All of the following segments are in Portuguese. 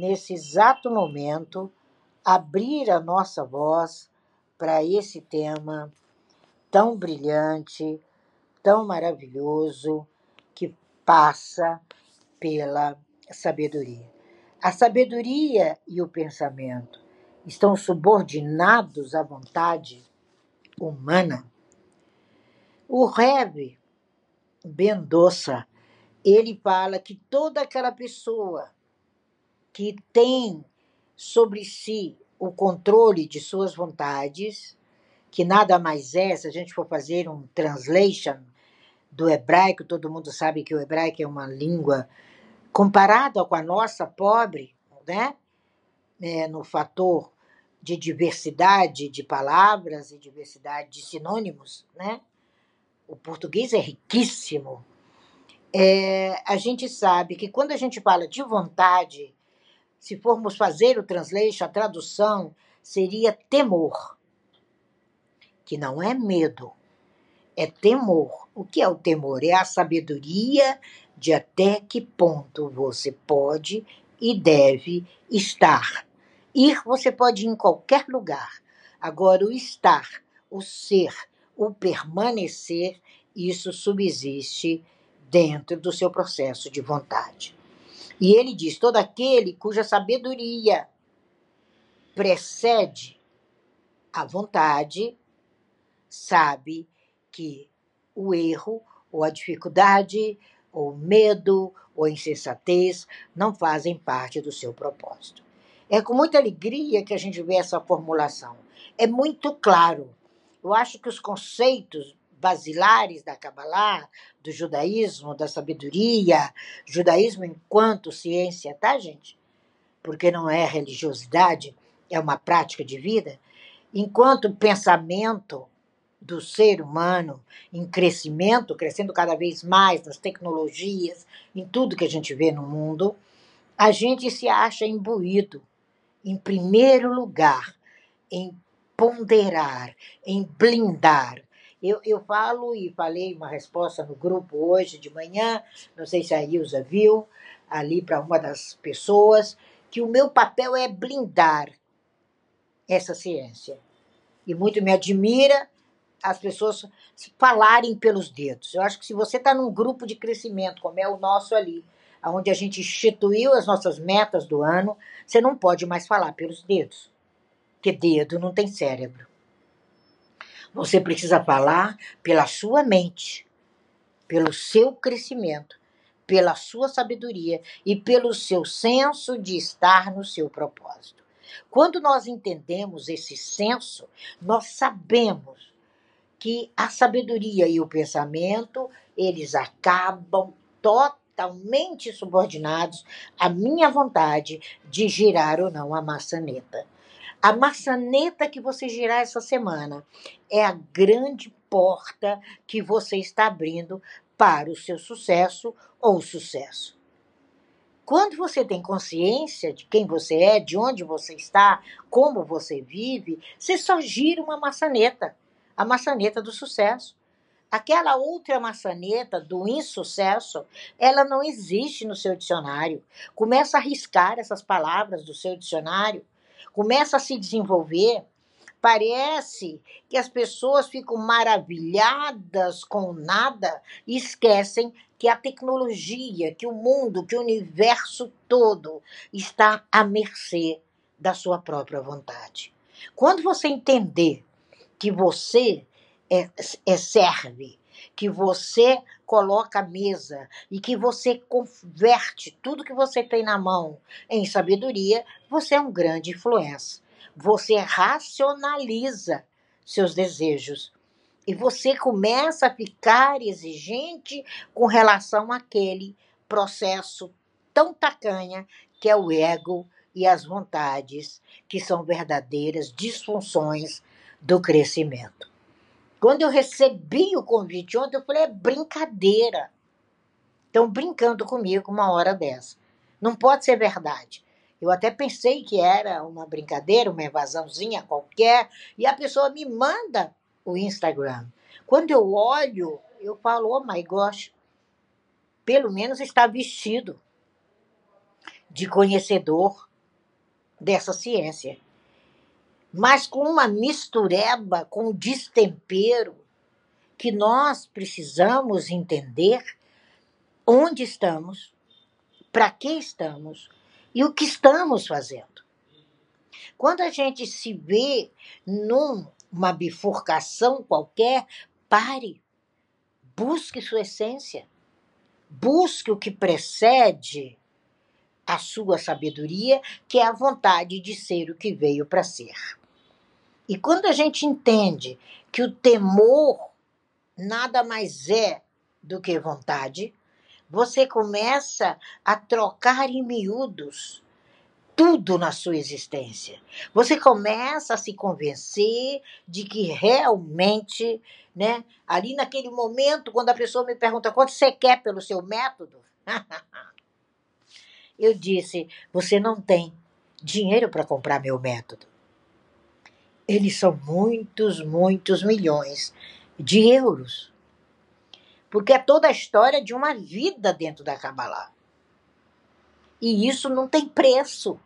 nesse exato momento, abrir a nossa voz para esse tema tão brilhante, tão maravilhoso, que passa pela sabedoria. A sabedoria e o pensamento estão subordinados à vontade humana. O Rebbe Bendossa, ele fala que toda aquela pessoa que tem sobre si o controle de suas vontades, que nada mais é, se a gente for fazer um translation do hebraico, todo mundo sabe que o hebraico é uma língua comparada com a nossa pobre, né? É, no fator de diversidade de palavras e diversidade de sinônimos, né? O português é riquíssimo. É, a gente sabe que quando a gente fala de vontade, se formos fazer o translation, a tradução seria temor, que não é medo, é temor. O que é o temor? É a sabedoria de até que ponto você pode e deve estar. Ir você pode ir em qualquer lugar. Agora, o estar, o ser, o permanecer, isso subsiste dentro do seu processo de vontade. E ele diz: todo aquele cuja sabedoria precede a vontade sabe que o erro, ou a dificuldade, ou medo, ou insensatez não fazem parte do seu propósito. É com muita alegria que a gente vê essa formulação. É muito claro. Eu acho que os conceitos basilares da Kabbalah, do judaísmo, da sabedoria, judaísmo enquanto ciência, tá, gente? Porque não é religiosidade, é uma prática de vida. Enquanto pensamento do ser humano em crescimento, crescendo cada vez mais nas tecnologias, em tudo que a gente vê no mundo, a gente se acha imbuído, em primeiro lugar, em ponderar, em blindar eu, eu falo e falei uma resposta no grupo hoje de manhã, não sei se a Ilza viu, ali para uma das pessoas, que o meu papel é blindar essa ciência. E muito me admira as pessoas falarem pelos dedos. Eu acho que se você está num grupo de crescimento, como é o nosso ali, onde a gente instituiu as nossas metas do ano, você não pode mais falar pelos dedos, porque dedo não tem cérebro. Você precisa falar pela sua mente, pelo seu crescimento, pela sua sabedoria e pelo seu senso de estar no seu propósito. Quando nós entendemos esse senso, nós sabemos que a sabedoria e o pensamento, eles acabam totalmente subordinados à minha vontade de girar ou não a maçaneta. A maçaneta que você girar essa semana é a grande porta que você está abrindo para o seu sucesso ou sucesso. Quando você tem consciência de quem você é, de onde você está, como você vive, você só gira uma maçaneta, a maçaneta do sucesso. Aquela outra maçaneta do insucesso, ela não existe no seu dicionário. Começa a riscar essas palavras do seu dicionário começa a se desenvolver, parece que as pessoas ficam maravilhadas com nada e esquecem que a tecnologia, que o mundo, que o universo todo está à mercê da sua própria vontade. Quando você entender que você é, é serve, que você coloca a mesa e que você converte tudo que você tem na mão em sabedoria, você é um grande influência. Você racionaliza seus desejos e você começa a ficar exigente com relação àquele processo tão tacanha que é o ego e as vontades, que são verdadeiras disfunções do crescimento. Quando eu recebi o convite ontem, eu falei: é brincadeira. Estão brincando comigo uma hora dessa. Não pode ser verdade. Eu até pensei que era uma brincadeira, uma evasãozinha qualquer, e a pessoa me manda o Instagram. Quando eu olho, eu falo: oh my gosh, pelo menos está vestido de conhecedor, dessa ciência, mas com uma mistureba, com destempero, que nós precisamos entender onde estamos, para que estamos e o que estamos fazendo. Quando a gente se vê numa bifurcação qualquer, pare, busque sua essência, busque o que precede a sua sabedoria, que é a vontade de ser o que veio para ser. E quando a gente entende que o temor nada mais é do que vontade, você começa a trocar em miúdos tudo na sua existência. Você começa a se convencer de que realmente, né, ali naquele momento, quando a pessoa me pergunta quanto você quer pelo seu método, eu disse: você não tem dinheiro para comprar meu método. Eles são muitos, muitos milhões de euros. Porque é toda a história de uma vida dentro da Kabbalah. E isso não tem preço.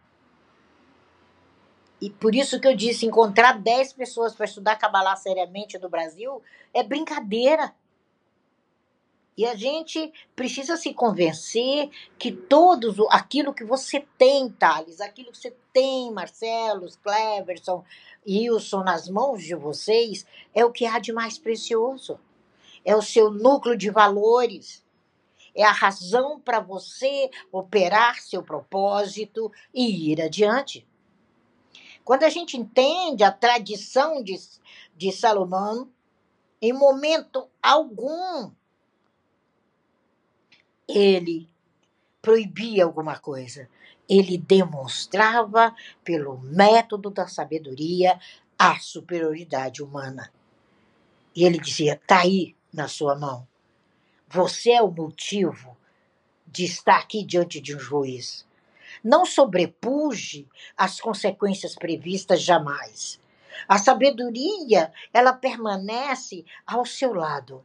E por isso que eu disse, encontrar 10 pessoas para estudar Kabbalah seriamente no Brasil é brincadeira. E a gente precisa se convencer que todos aquilo que você tem, Thales, aquilo que você tem, Marcelo, Cleverson, Wilson, nas mãos de vocês, é o que há de mais precioso. É o seu núcleo de valores. É a razão para você operar seu propósito e ir adiante. Quando a gente entende a tradição de, de Salomão, em momento algum ele proibia alguma coisa. Ele demonstrava, pelo método da sabedoria, a superioridade humana. E ele dizia: está aí na sua mão. Você é o motivo de estar aqui diante de um juiz. Não sobrepuge as consequências previstas jamais. A sabedoria, ela permanece ao seu lado.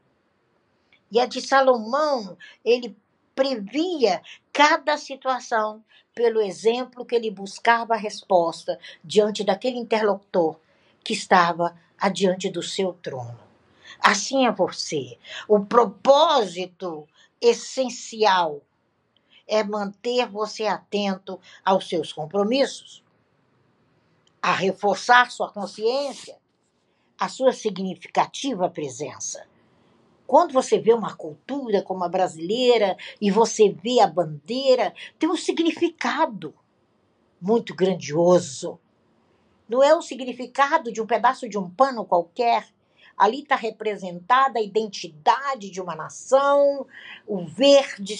E a de Salomão, ele previa cada situação pelo exemplo que ele buscava a resposta diante daquele interlocutor que estava adiante do seu trono. Assim é você. O propósito essencial é manter você atento aos seus compromissos, a reforçar sua consciência, a sua significativa presença. Quando você vê uma cultura como a brasileira e você vê a bandeira, tem um significado muito grandioso. Não é o significado de um pedaço de um pano qualquer, Ali está representada a identidade de uma nação, o verde.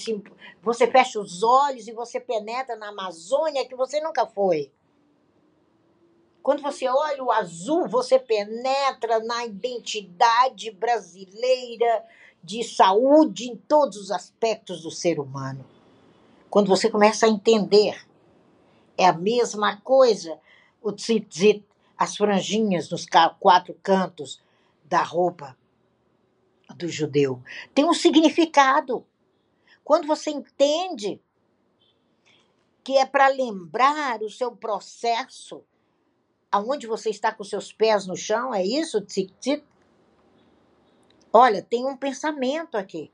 Você fecha os olhos e você penetra na Amazônia que você nunca foi. Quando você olha o azul, você penetra na identidade brasileira de saúde em todos os aspectos do ser humano. Quando você começa a entender, é a mesma coisa o tzitzit, as franjinhas nos quatro cantos, da roupa do judeu. Tem um significado. Quando você entende que é para lembrar o seu processo, aonde você está com seus pés no chão, é isso? Tzik, Olha, tem um pensamento aqui,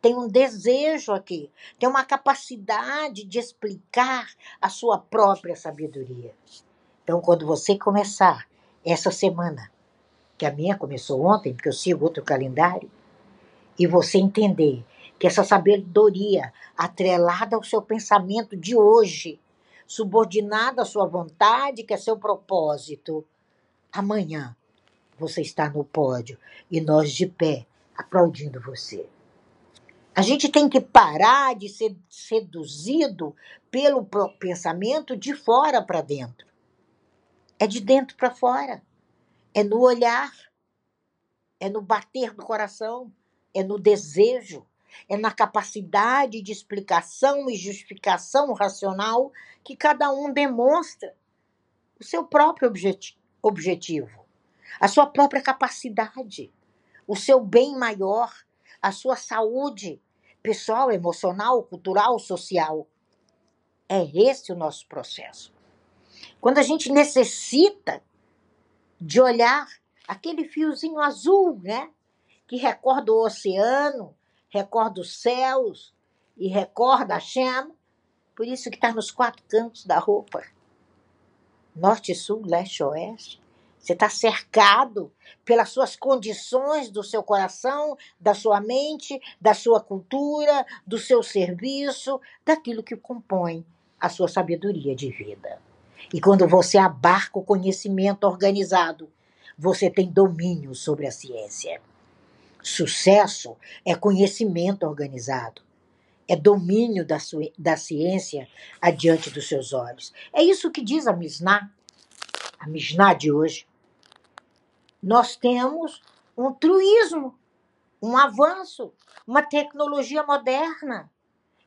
tem um desejo aqui, tem uma capacidade de explicar a sua própria sabedoria. Então, quando você começar essa semana que a minha começou ontem, porque eu sigo outro calendário, e você entender que essa sabedoria atrelada ao seu pensamento de hoje, subordinada à sua vontade, que é seu propósito, amanhã você está no pódio e nós de pé aplaudindo você. A gente tem que parar de ser seduzido pelo pensamento de fora para dentro. É de dentro para fora. É no olhar, é no bater do coração, é no desejo, é na capacidade de explicação e justificação racional que cada um demonstra o seu próprio objeti objetivo, a sua própria capacidade, o seu bem maior, a sua saúde pessoal, emocional, cultural, social. É esse o nosso processo. Quando a gente necessita de olhar aquele fiozinho azul, né? Que recorda o oceano, recorda os céus e recorda a chama. Por isso que está nos quatro cantos da roupa. Norte, sul, leste, oeste. Você está cercado pelas suas condições do seu coração, da sua mente, da sua cultura, do seu serviço, daquilo que compõe a sua sabedoria de vida. E quando você abarca o conhecimento organizado, você tem domínio sobre a ciência. Sucesso é conhecimento organizado. É domínio da, da ciência adiante dos seus olhos. É isso que diz a Mishnah, a Mishnah de hoje nós temos um truísmo, um avanço, uma tecnologia moderna,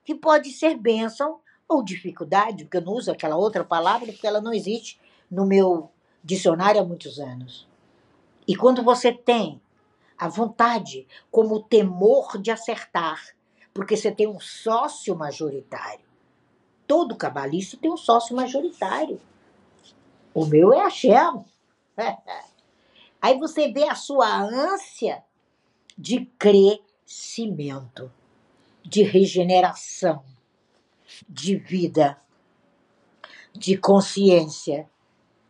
que pode ser bênção ou dificuldade, porque eu não uso aquela outra palavra, porque ela não existe no meu dicionário há muitos anos. E quando você tem a vontade, como o temor de acertar, porque você tem um sócio majoritário. Todo cabalista tem um sócio majoritário. O meu é a Shem. Aí você vê a sua ânsia de crescimento, de regeneração, de vida, de consciência,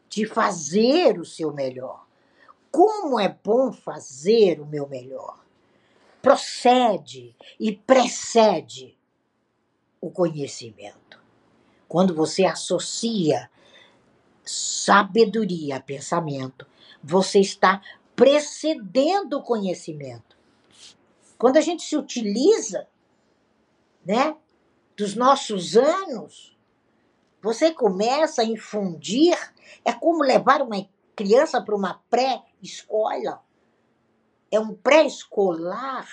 de fazer o seu melhor. Como é bom fazer o meu melhor? Procede e precede o conhecimento. Quando você associa sabedoria a pensamento, você está precedendo o conhecimento. Quando a gente se utiliza, né, dos nossos anos, você começa a infundir, é como levar uma criança para uma pré-escola. É um pré-escolar.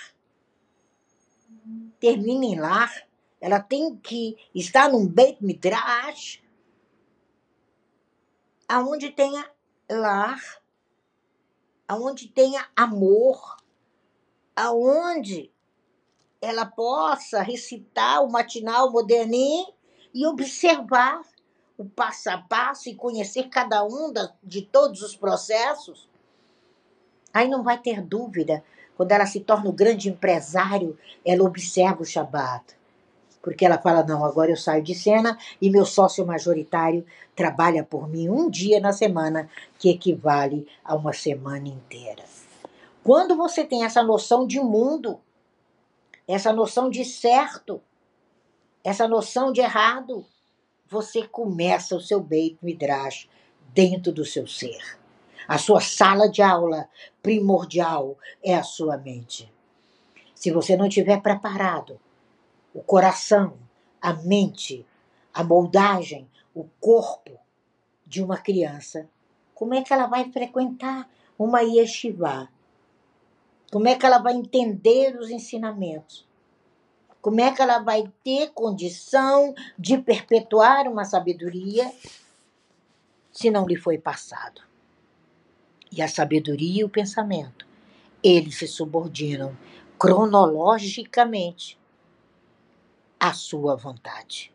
Termina em lar. Ela tem que estar num Beit Midrash, aonde tenha lar aonde tenha amor, aonde ela possa recitar o matinal moderninho e observar o passo a passo e conhecer cada um de todos os processos. Aí não vai ter dúvida, quando ela se torna o grande empresário, ela observa o Shabat porque ela fala: não, agora eu saio de cena e meu sócio majoritário trabalha por mim um dia na semana, que equivale a uma semana inteira. Quando você tem essa noção de mundo, essa noção de certo, essa noção de errado, você começa o seu Beit Midrash dentro do seu ser. A sua sala de aula primordial é a sua mente. Se você não estiver preparado o coração, a mente, a moldagem, o corpo de uma criança, como é que ela vai frequentar uma yeshiva? Como é que ela vai entender os ensinamentos? Como é que ela vai ter condição de perpetuar uma sabedoria se não lhe foi passado? E a sabedoria e o pensamento, eles se subordinam cronologicamente a sua vontade.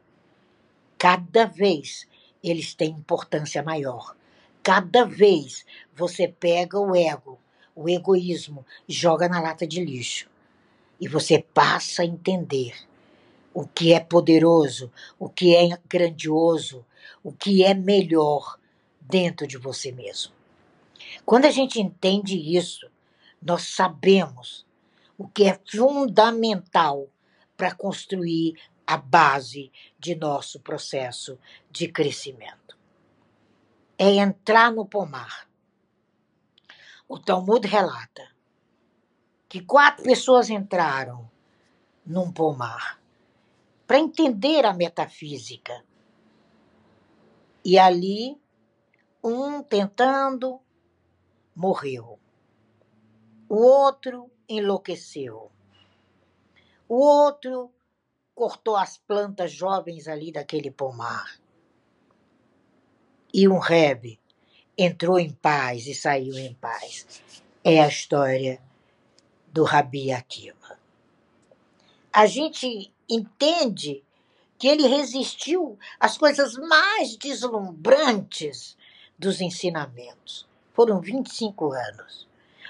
Cada vez eles têm importância maior. Cada vez você pega o ego, o egoísmo, joga na lata de lixo. E você passa a entender o que é poderoso, o que é grandioso, o que é melhor dentro de você mesmo. Quando a gente entende isso, nós sabemos o que é fundamental para construir a base de nosso processo de crescimento. É entrar no pomar. O Talmud relata que quatro pessoas entraram num pomar para entender a metafísica. E ali, um tentando, morreu. O outro enlouqueceu. O outro cortou as plantas jovens ali daquele pomar. E um rebe entrou em paz e saiu em paz. É a história do Rabi Akiva. A gente entende que ele resistiu às coisas mais deslumbrantes dos ensinamentos. Foram 25 anos.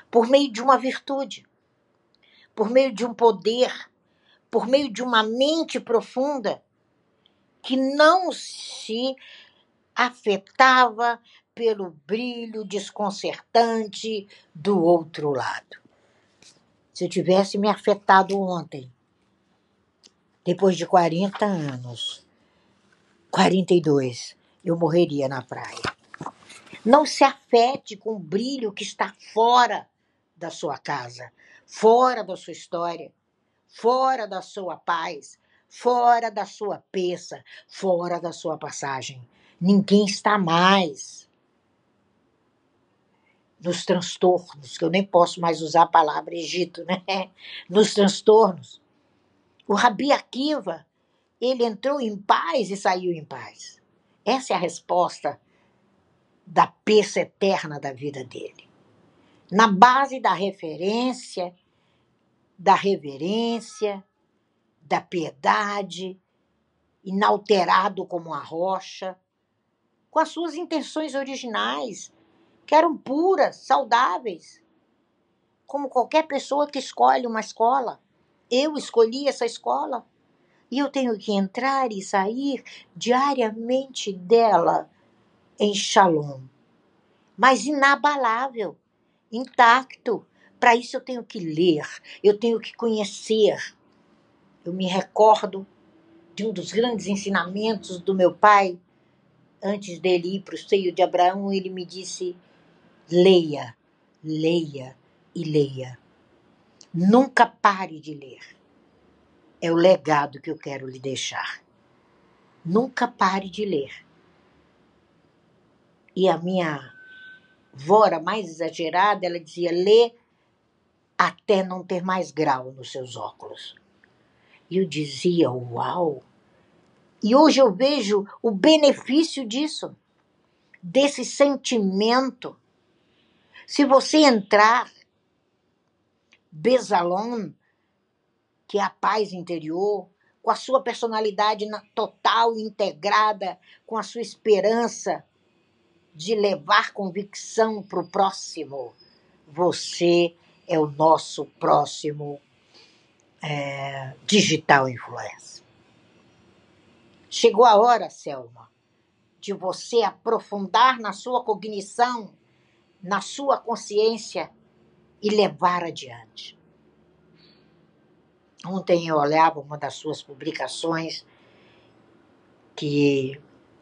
Por meio de uma virtude, por meio de um poder, por meio de uma mente profunda que não se afetava pelo brilho desconcertante do outro lado. Se eu tivesse me afetado ontem, depois de 40 anos, 42, eu morreria na praia. Não se afete com o brilho que está fora da sua casa, fora da sua história, fora da sua paz, fora da sua peça, fora da sua passagem. Ninguém está mais nos transtornos, que eu nem posso mais usar a palavra Egito, né? Nos transtornos. O Rabi Akiva, ele entrou em paz e saiu em paz. Essa é a resposta da peça eterna da vida dele. Na base da referência, da reverência, da piedade, inalterado como a rocha, com as suas intenções originais, que eram puras, saudáveis, como qualquer pessoa que escolhe uma escola. Eu escolhi essa escola e eu tenho que entrar e sair diariamente dela em shalom, mas inabalável, intacto. Para isso eu tenho que ler, eu tenho que conhecer. Eu me recordo de um dos grandes ensinamentos do meu pai, antes dele ir para o seio de Abraão, ele me disse: leia, leia e leia. Nunca pare de ler. É o legado que eu quero lhe deixar. Nunca pare de ler. E a minha vora mais exagerada, ela dizia: lê até não ter mais grau nos seus óculos. E eu dizia: uau! E hoje eu vejo o benefício disso, desse sentimento. Se você entrar, Besalom, que é a paz interior, com a sua personalidade total, integrada, com a sua esperança, de levar convicção para o próximo. Você é o nosso próximo é, digital influencer. Chegou a hora, Selma, de você aprofundar na sua cognição, na sua consciência e levar adiante. Ontem eu olhava uma das suas publicações que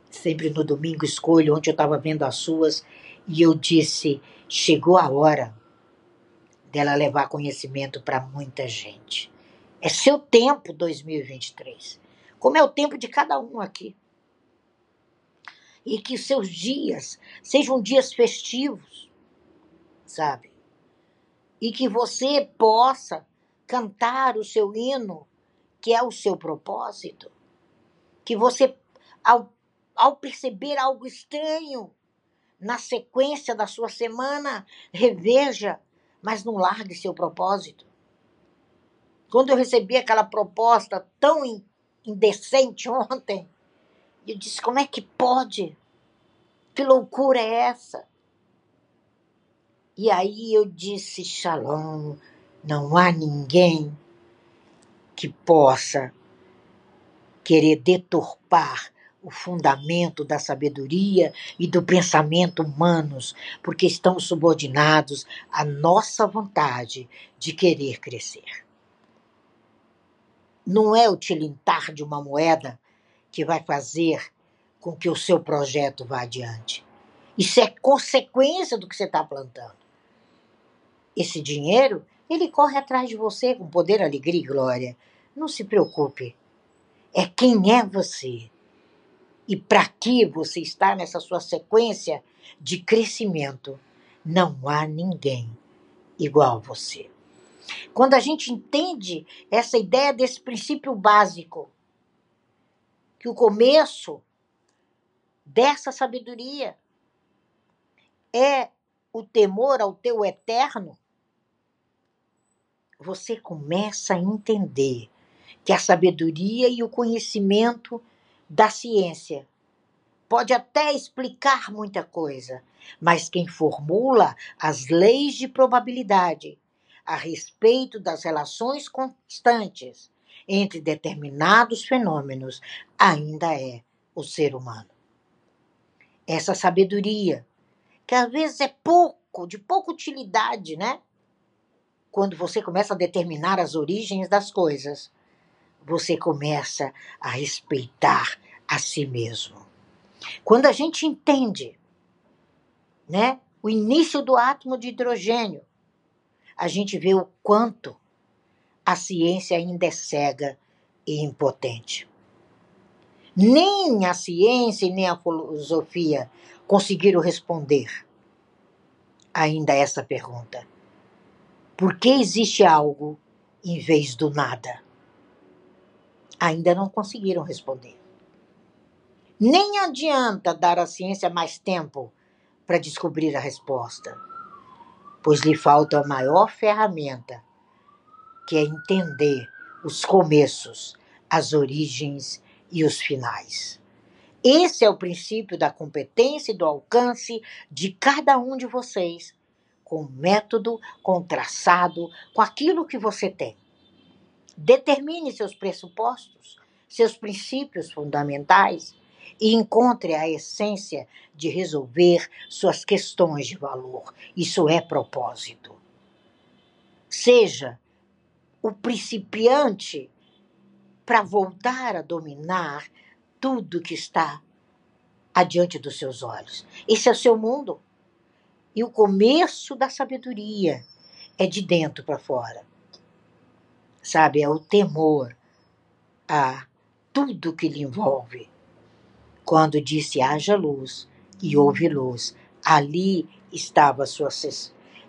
sempre no domingo escolho onde eu estava vendo as suas, e eu disse: chegou a hora dela levar conhecimento para muita gente. É seu tempo 2023, como é o tempo de cada um aqui. E que seus dias sejam dias festivos, sabe? E que você possa cantar o seu hino, que é o seu propósito. Que você, ao ao perceber algo estranho na sequência da sua semana, reveja, mas não largue seu propósito. Quando eu recebi aquela proposta tão indecente ontem, eu disse: como é que pode? Que loucura é essa? E aí eu disse: Shalom, não há ninguém que possa querer deturpar o fundamento da sabedoria e do pensamento humanos, porque estão subordinados à nossa vontade de querer crescer. Não é o tilintar de uma moeda que vai fazer com que o seu projeto vá adiante. Isso é consequência do que você está plantando. Esse dinheiro, ele corre atrás de você com poder, alegria e glória. Não se preocupe. É quem é você e para que você está nessa sua sequência de crescimento. Não há ninguém igual a você. Quando a gente entende essa ideia desse princípio básico, que o começo dessa sabedoria é o temor ao teu eterno, você começa a entender que a sabedoria e o conhecimento da ciência pode até explicar muita coisa, mas quem formula as leis de probabilidade a respeito das relações constantes entre determinados fenômenos ainda é o ser humano. Essa sabedoria, que às vezes é pouco, de pouca utilidade, né? Quando você começa a determinar as origens das coisas, você começa a respeitar a si mesmo. Quando a gente entende, né, o início do átomo de hidrogênio, a gente vê o quanto a ciência ainda é cega e impotente. Nem a ciência e nem a filosofia conseguiram responder ainda essa pergunta. Por que existe algo em vez do nada? Ainda não conseguiram responder. Nem adianta dar à ciência mais tempo para descobrir a resposta, pois lhe falta a maior ferramenta, que é entender os começos, as origens e os finais. Esse é o princípio da competência e do alcance de cada um de vocês, com método, com traçado, com aquilo que você tem. Determine seus pressupostos, seus princípios fundamentais e encontre a essência de resolver suas questões de valor. Isso é propósito. Seja o principiante para voltar a dominar tudo que está adiante dos seus olhos. Esse é o seu mundo. E o começo da sabedoria é de dentro para fora. Sabe, é o temor a tudo que lhe envolve quando disse haja luz e houve luz, ali estava a sua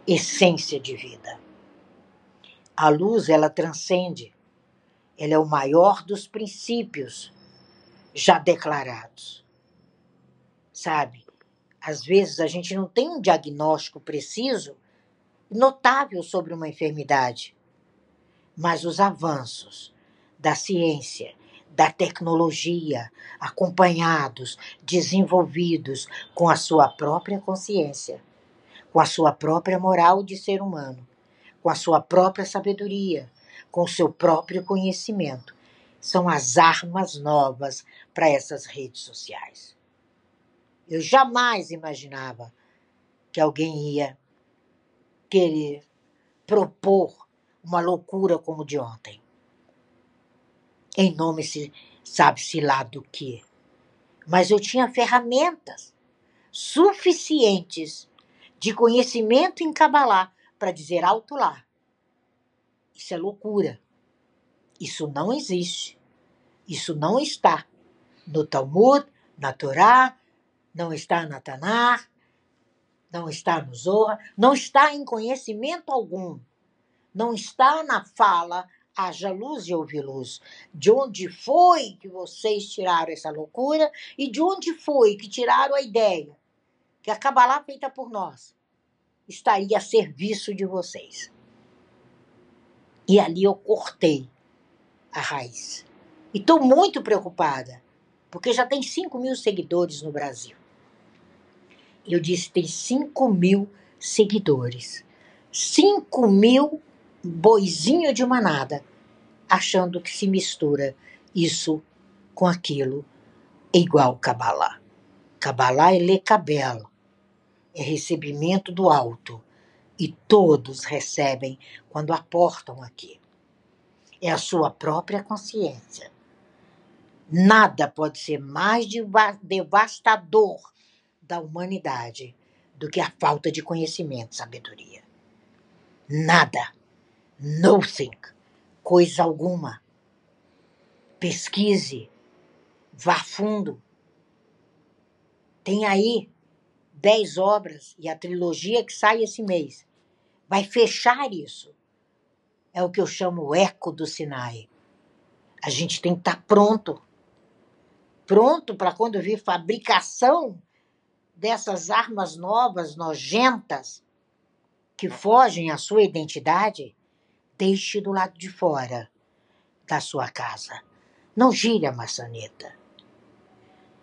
essência de vida. A luz, ela transcende. Ela é o maior dos princípios já declarados. Sabe? Às vezes a gente não tem um diagnóstico preciso, notável sobre uma enfermidade, mas os avanços da ciência da tecnologia, acompanhados, desenvolvidos com a sua própria consciência, com a sua própria moral de ser humano, com a sua própria sabedoria, com o seu próprio conhecimento. São as armas novas para essas redes sociais. Eu jamais imaginava que alguém ia querer propor uma loucura como de ontem em nome se sabe-se lá do que. Mas eu tinha ferramentas suficientes de conhecimento em Kabbalah para dizer alto lá. Isso é loucura. Isso não existe. Isso não está no Talmud, na Torá, não está na Tanar, não está no Zohar, não está em conhecimento algum. Não está na fala haja luz e houve luz. De onde foi que vocês tiraram essa loucura e de onde foi que tiraram a ideia que a Kabbalah feita por nós estaria a serviço de vocês? E ali eu cortei a raiz. E estou muito preocupada, porque já tem 5 mil seguidores no Brasil. Eu disse: tem 5 mil seguidores. 5 mil boizinho de manada, achando que se mistura isso com aquilo, é igual Kabbalah. Kabbalah é lecabel, é recebimento do alto, e todos recebem quando aportam aqui. É a sua própria consciência. Nada pode ser mais devastador da humanidade do que a falta de conhecimento sabedoria. Nada. Nothing, coisa alguma. Pesquise, vá fundo. Tem aí dez obras e a trilogia que sai esse mês. Vai fechar isso. É o que eu chamo o eco do Sinai. A gente tem que estar tá pronto. Pronto para quando vir fabricação dessas armas novas, nojentas, que fogem à sua identidade, deixe do lado de fora. da sua casa. Não gire a maçaneta.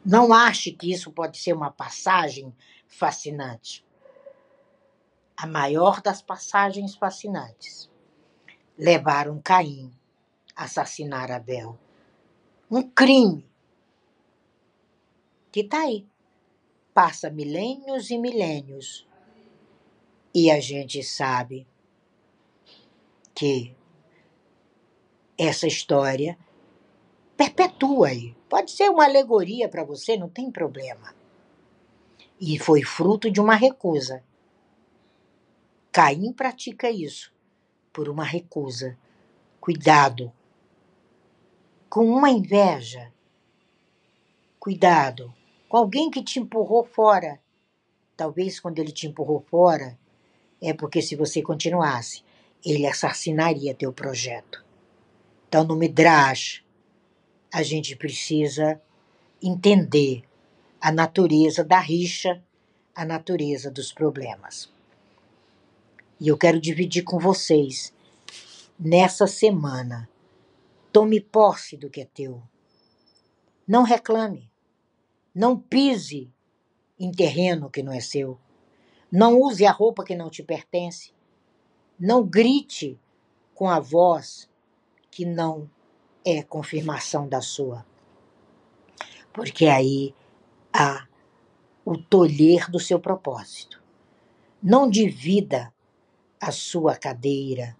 Não ache que isso pode ser uma passagem fascinante. A maior das passagens fascinantes. Levaram Caim a assassinar Abel. Um crime que está aí. Passa milênios e milênios. E a gente sabe que essa história perpetua aí. Pode ser uma alegoria para você, não tem problema. E foi fruto de uma recusa. Caim pratica isso por uma recusa. Cuidado. Com uma inveja. Cuidado. Com alguém que te empurrou fora. Talvez quando ele te empurrou fora, é porque se você continuasse, ele assassinaria teu projeto. Então, no Midrash, a gente precisa entender a natureza da rixa, a natureza dos problemas. E eu quero dividir com vocês, nessa semana, tome posse do que é teu. Não reclame. Não pise em terreno que não é seu. Não use a roupa que não te pertence. Não grite com a voz que não é confirmação da sua. Porque aí há o tolher do seu propósito. Não divida a sua cadeira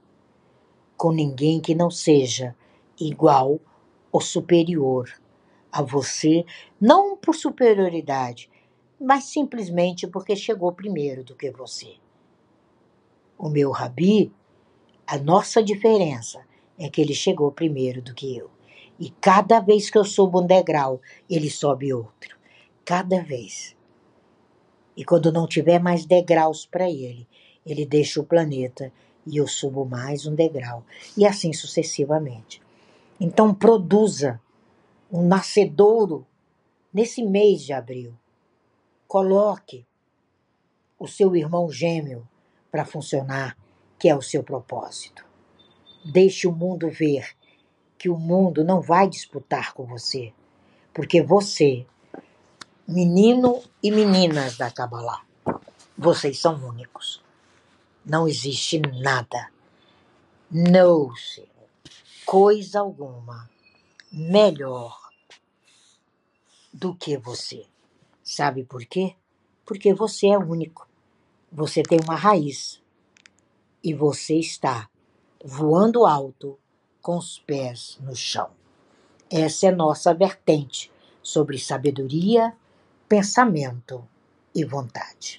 com ninguém que não seja igual ou superior a você, não por superioridade, mas simplesmente porque chegou primeiro do que você. O meu rabi, a nossa diferença é que ele chegou primeiro do que eu. E cada vez que eu subo um degrau, ele sobe outro. Cada vez. E quando não tiver mais degraus para ele, ele deixa o planeta e eu subo mais um degrau. E assim sucessivamente. Então produza um nascedouro nesse mês de abril. Coloque o seu irmão gêmeo para funcionar, que é o seu propósito. Deixe o mundo ver que o mundo não vai disputar com você, porque você, menino e meninas da Kabbalah, vocês são únicos. Não existe nada, não coisa alguma melhor do que você. Sabe por quê? Porque você é único. Você tem uma raiz e você está voando alto com os pés no chão. Essa é nossa vertente sobre sabedoria, pensamento e vontade.